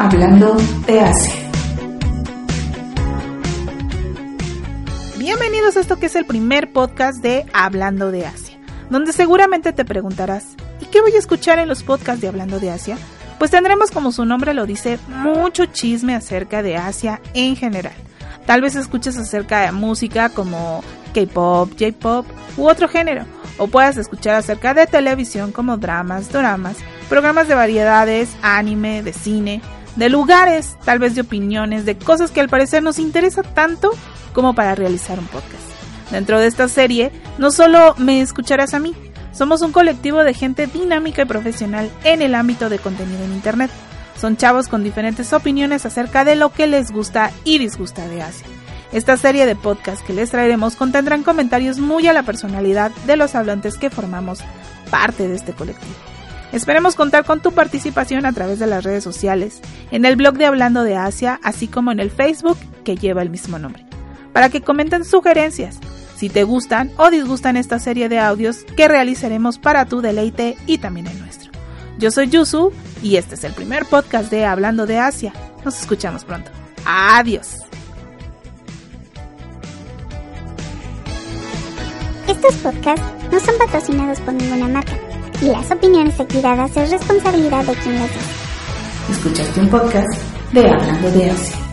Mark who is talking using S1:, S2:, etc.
S1: Hablando de Asia.
S2: Bienvenidos a esto que es el primer podcast de Hablando de Asia, donde seguramente te preguntarás, ¿y qué voy a escuchar en los podcasts de Hablando de Asia? Pues tendremos, como su nombre lo dice, mucho chisme acerca de Asia en general. Tal vez escuches acerca de música como K-pop, J-pop u otro género, o puedas escuchar acerca de televisión como dramas, doramas, programas de variedades, anime, de cine, de lugares, tal vez de opiniones, de cosas que al parecer nos interesa tanto como para realizar un podcast. Dentro de esta serie, no solo me escucharás a mí, somos un colectivo de gente dinámica y profesional en el ámbito de contenido en Internet. Son chavos con diferentes opiniones acerca de lo que les gusta y disgusta de Asia. Esta serie de podcasts que les traeremos contendrán comentarios muy a la personalidad de los hablantes que formamos parte de este colectivo. Esperemos contar con tu participación a través de las redes sociales, en el blog de Hablando de Asia, así como en el Facebook que lleva el mismo nombre, para que comenten sugerencias, si te gustan o disgustan esta serie de audios que realizaremos para tu deleite y también el nuestro. Yo soy Yusu y este es el primer podcast de Hablando de Asia. Nos escuchamos pronto. Adiós.
S3: Estos podcasts no son patrocinados por ninguna marca y las opiniones aquí es responsabilidad de quien las dice.
S1: Escuchaste un podcast de Hablando de Asia.